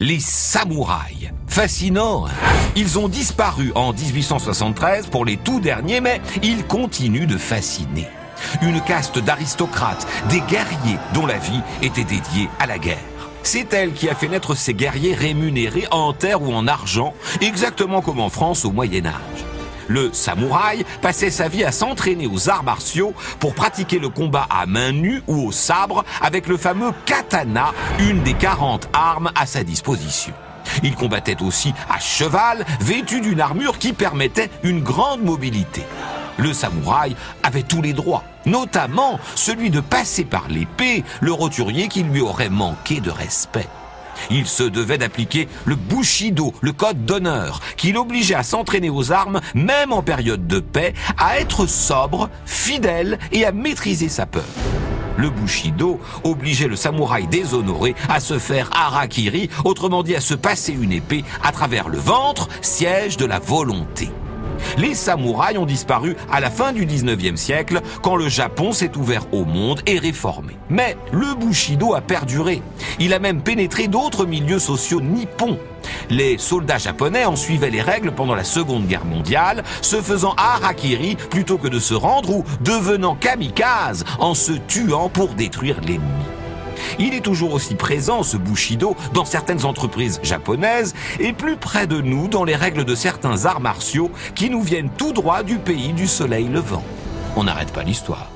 Les samouraïs. Fascinant. hein ils ont disparu en 1873 pour les tout derniers, mais ils continuent de fasciner. Une caste d'aristocrates, des guerriers dont la vie était dédiée à la guerre. C'est elle qui a fait naître ces guerriers rémunérés en terre ou en argent, exactement comme en France au Moyen Âge. Le samouraï passait sa vie à s'entraîner aux arts martiaux pour pratiquer le combat à main nue ou au sabre avec le fameux katana, une des 40 armes à sa disposition. Il combattait aussi à cheval, vêtu d'une armure qui permettait une grande mobilité. Le samouraï avait tous les droits, notamment celui de passer par l'épée, le roturier qui lui aurait manqué de respect. Il se devait d'appliquer le Bushido, le code d'honneur, qui l'obligeait à s'entraîner aux armes, même en période de paix, à être sobre, fidèle et à maîtriser sa peur. Le Bushido obligeait le samouraï déshonoré à se faire harakiri, autrement dit à se passer une épée à travers le ventre, siège de la volonté. Les samouraïs ont disparu à la fin du 19e siècle quand le Japon s'est ouvert au monde et réformé. Mais le Bushido a perduré. Il a même pénétré d'autres milieux sociaux nippons. Les soldats japonais en suivaient les règles pendant la Seconde Guerre mondiale, se faisant harakiri plutôt que de se rendre ou devenant kamikaze en se tuant pour détruire l'ennemi. Il est toujours aussi présent, ce Bushido, dans certaines entreprises japonaises et plus près de nous dans les règles de certains arts martiaux qui nous viennent tout droit du pays du soleil levant. On n'arrête pas l'histoire.